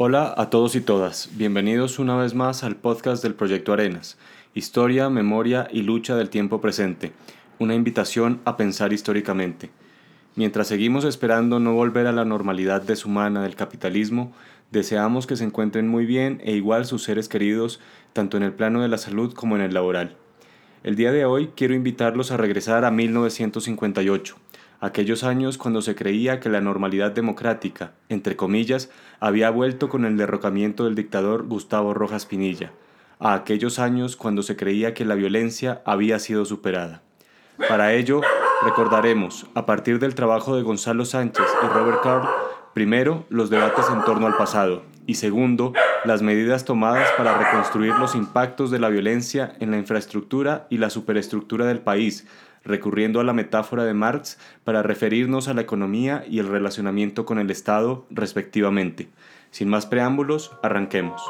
Hola a todos y todas, bienvenidos una vez más al podcast del Proyecto Arenas, Historia, Memoria y Lucha del Tiempo Presente, una invitación a pensar históricamente. Mientras seguimos esperando no volver a la normalidad deshumana del capitalismo, deseamos que se encuentren muy bien e igual sus seres queridos, tanto en el plano de la salud como en el laboral. El día de hoy quiero invitarlos a regresar a 1958 aquellos años cuando se creía que la normalidad democrática, entre comillas, había vuelto con el derrocamiento del dictador Gustavo Rojas Pinilla, a aquellos años cuando se creía que la violencia había sido superada. Para ello, recordaremos, a partir del trabajo de Gonzalo Sánchez y Robert Carl, primero, los debates en torno al pasado, y segundo, las medidas tomadas para reconstruir los impactos de la violencia en la infraestructura y la superestructura del país, recurriendo a la metáfora de Marx para referirnos a la economía y el relacionamiento con el Estado, respectivamente. Sin más preámbulos, arranquemos.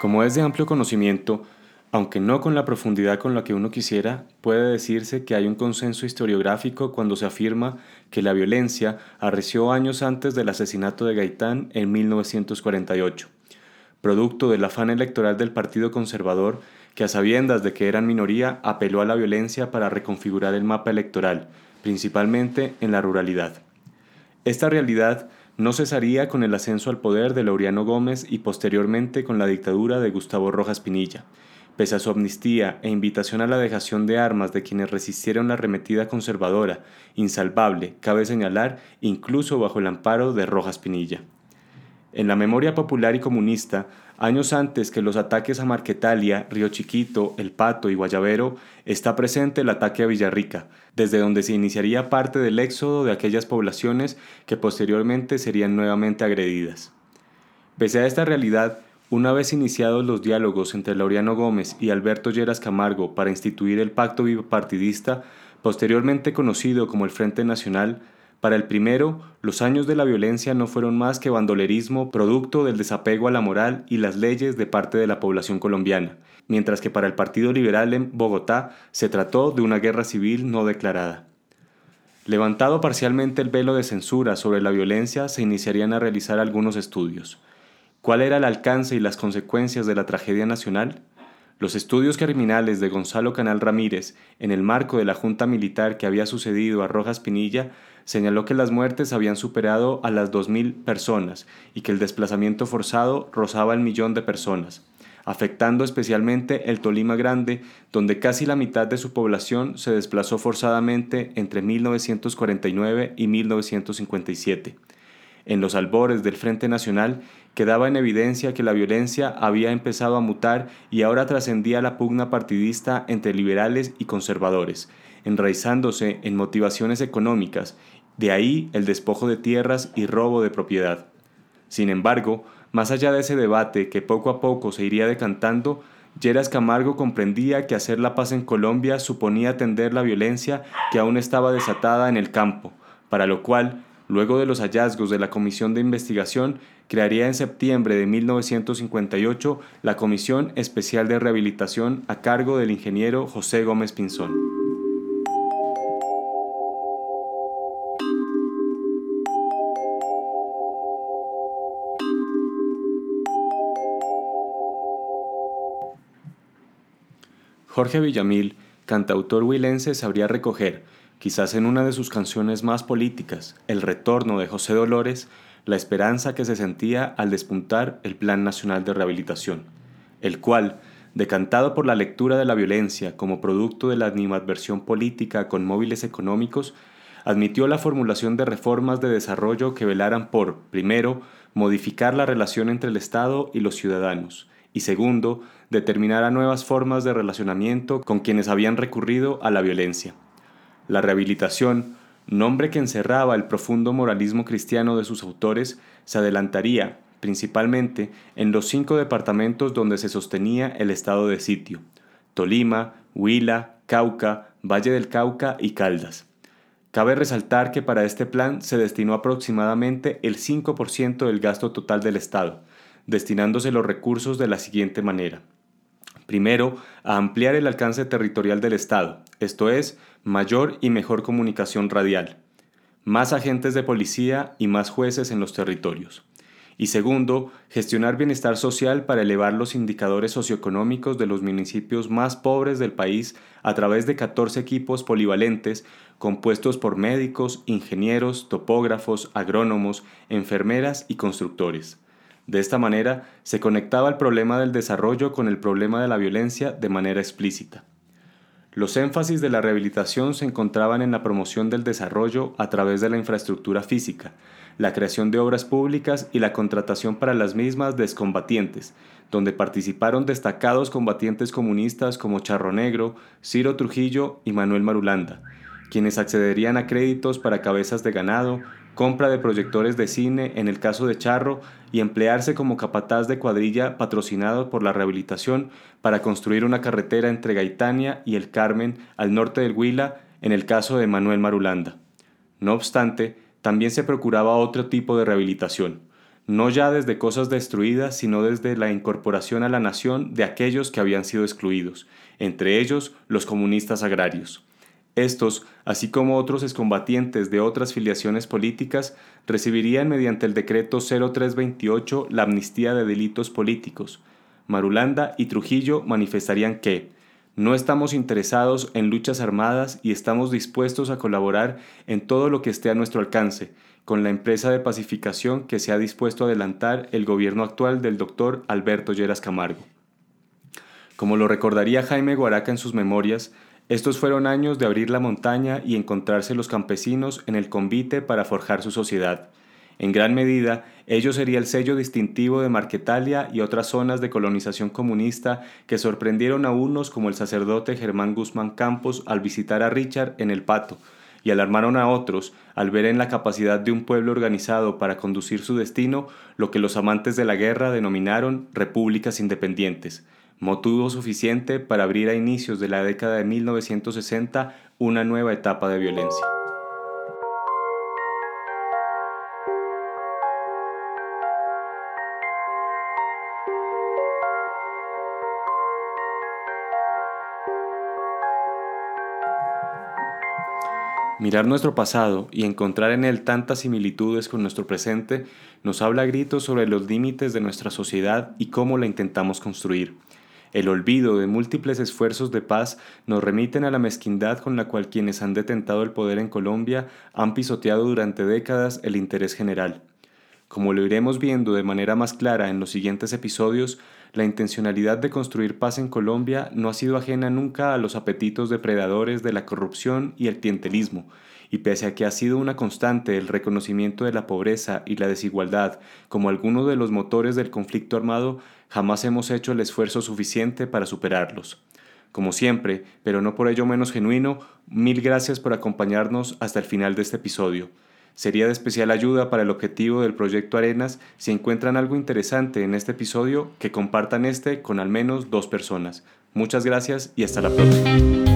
Como es de amplio conocimiento, aunque no con la profundidad con la que uno quisiera, puede decirse que hay un consenso historiográfico cuando se afirma que la violencia arreció años antes del asesinato de Gaitán en 1948, producto del afán electoral del Partido Conservador que a sabiendas de que eran minoría apeló a la violencia para reconfigurar el mapa electoral, principalmente en la ruralidad. Esta realidad no cesaría con el ascenso al poder de Laureano Gómez y posteriormente con la dictadura de Gustavo Rojas Pinilla, Pese a su amnistía e invitación a la dejación de armas de quienes resistieron la arremetida conservadora, insalvable, cabe señalar, incluso bajo el amparo de Rojas Pinilla. En la memoria popular y comunista, años antes que los ataques a Marquetalia, Río Chiquito, El Pato y Guayabero, está presente el ataque a Villarrica, desde donde se iniciaría parte del éxodo de aquellas poblaciones que posteriormente serían nuevamente agredidas. Pese a esta realidad, una vez iniciados los diálogos entre Laureano Gómez y Alberto Lleras Camargo para instituir el pacto bipartidista, posteriormente conocido como el Frente Nacional, para el primero, los años de la violencia no fueron más que bandolerismo producto del desapego a la moral y las leyes de parte de la población colombiana, mientras que para el Partido Liberal en Bogotá se trató de una guerra civil no declarada. Levantado parcialmente el velo de censura sobre la violencia, se iniciarían a realizar algunos estudios. ¿Cuál era el alcance y las consecuencias de la tragedia nacional? Los estudios criminales de Gonzalo Canal Ramírez, en el marco de la junta militar que había sucedido a Rojas Pinilla, señaló que las muertes habían superado a las 2.000 personas y que el desplazamiento forzado rozaba el millón de personas, afectando especialmente el Tolima Grande, donde casi la mitad de su población se desplazó forzadamente entre 1949 y 1957 en los albores del Frente Nacional, quedaba en evidencia que la violencia había empezado a mutar y ahora trascendía la pugna partidista entre liberales y conservadores, enraizándose en motivaciones económicas, de ahí el despojo de tierras y robo de propiedad. Sin embargo, más allá de ese debate que poco a poco se iría decantando, Lleras Camargo comprendía que hacer la paz en Colombia suponía atender la violencia que aún estaba desatada en el campo, para lo cual Luego de los hallazgos de la Comisión de Investigación, crearía en septiembre de 1958 la Comisión Especial de Rehabilitación a cargo del ingeniero José Gómez Pinzón. Jorge Villamil, cantautor huilense, sabría recoger, quizás en una de sus canciones más políticas, El retorno de José Dolores, la esperanza que se sentía al despuntar el Plan Nacional de Rehabilitación, el cual, decantado por la lectura de la violencia como producto de la animadversión política con móviles económicos, admitió la formulación de reformas de desarrollo que velaran por, primero, modificar la relación entre el Estado y los ciudadanos, y segundo, determinar a nuevas formas de relacionamiento con quienes habían recurrido a la violencia. La rehabilitación, nombre que encerraba el profundo moralismo cristiano de sus autores, se adelantaría, principalmente, en los cinco departamentos donde se sostenía el estado de sitio, Tolima, Huila, Cauca, Valle del Cauca y Caldas. Cabe resaltar que para este plan se destinó aproximadamente el 5% del gasto total del Estado, destinándose los recursos de la siguiente manera. Primero, ampliar el alcance territorial del Estado, esto es, mayor y mejor comunicación radial, más agentes de policía y más jueces en los territorios. Y segundo, gestionar bienestar social para elevar los indicadores socioeconómicos de los municipios más pobres del país a través de 14 equipos polivalentes compuestos por médicos, ingenieros, topógrafos, agrónomos, enfermeras y constructores. De esta manera, se conectaba el problema del desarrollo con el problema de la violencia de manera explícita. Los énfasis de la rehabilitación se encontraban en la promoción del desarrollo a través de la infraestructura física, la creación de obras públicas y la contratación para las mismas de excombatientes, donde participaron destacados combatientes comunistas como Charro Negro, Ciro Trujillo y Manuel Marulanda, quienes accederían a créditos para cabezas de ganado, compra de proyectores de cine en el caso de Charro y emplearse como capataz de cuadrilla patrocinado por la rehabilitación para construir una carretera entre Gaitania y el Carmen al norte del Huila en el caso de Manuel Marulanda. No obstante, también se procuraba otro tipo de rehabilitación, no ya desde cosas destruidas, sino desde la incorporación a la nación de aquellos que habían sido excluidos, entre ellos los comunistas agrarios. Estos, así como otros excombatientes de otras filiaciones políticas, recibirían mediante el decreto 0328 la amnistía de delitos políticos. Marulanda y Trujillo manifestarían que no estamos interesados en luchas armadas y estamos dispuestos a colaborar en todo lo que esté a nuestro alcance, con la empresa de pacificación que se ha dispuesto a adelantar el gobierno actual del doctor Alberto Lleras Camargo. Como lo recordaría Jaime Guaraca en sus memorias, estos fueron años de abrir la montaña y encontrarse los campesinos en el convite para forjar su sociedad. En gran medida, ello sería el sello distintivo de Marquetalia y otras zonas de colonización comunista que sorprendieron a unos como el sacerdote Germán Guzmán Campos al visitar a Richard en el Pato, y alarmaron a otros al ver en la capacidad de un pueblo organizado para conducir su destino lo que los amantes de la guerra denominaron repúblicas independientes motivo suficiente para abrir a inicios de la década de 1960 una nueva etapa de violencia. Mirar nuestro pasado y encontrar en él tantas similitudes con nuestro presente nos habla a gritos sobre los límites de nuestra sociedad y cómo la intentamos construir. El olvido de múltiples esfuerzos de paz nos remiten a la mezquindad con la cual quienes han detentado el poder en Colombia han pisoteado durante décadas el interés general. Como lo iremos viendo de manera más clara en los siguientes episodios, la intencionalidad de construir paz en Colombia no ha sido ajena nunca a los apetitos depredadores de la corrupción y el clientelismo, y pese a que ha sido una constante el reconocimiento de la pobreza y la desigualdad como algunos de los motores del conflicto armado, jamás hemos hecho el esfuerzo suficiente para superarlos. Como siempre, pero no por ello menos genuino, mil gracias por acompañarnos hasta el final de este episodio. Sería de especial ayuda para el objetivo del proyecto Arenas si encuentran algo interesante en este episodio que compartan este con al menos dos personas. Muchas gracias y hasta la próxima.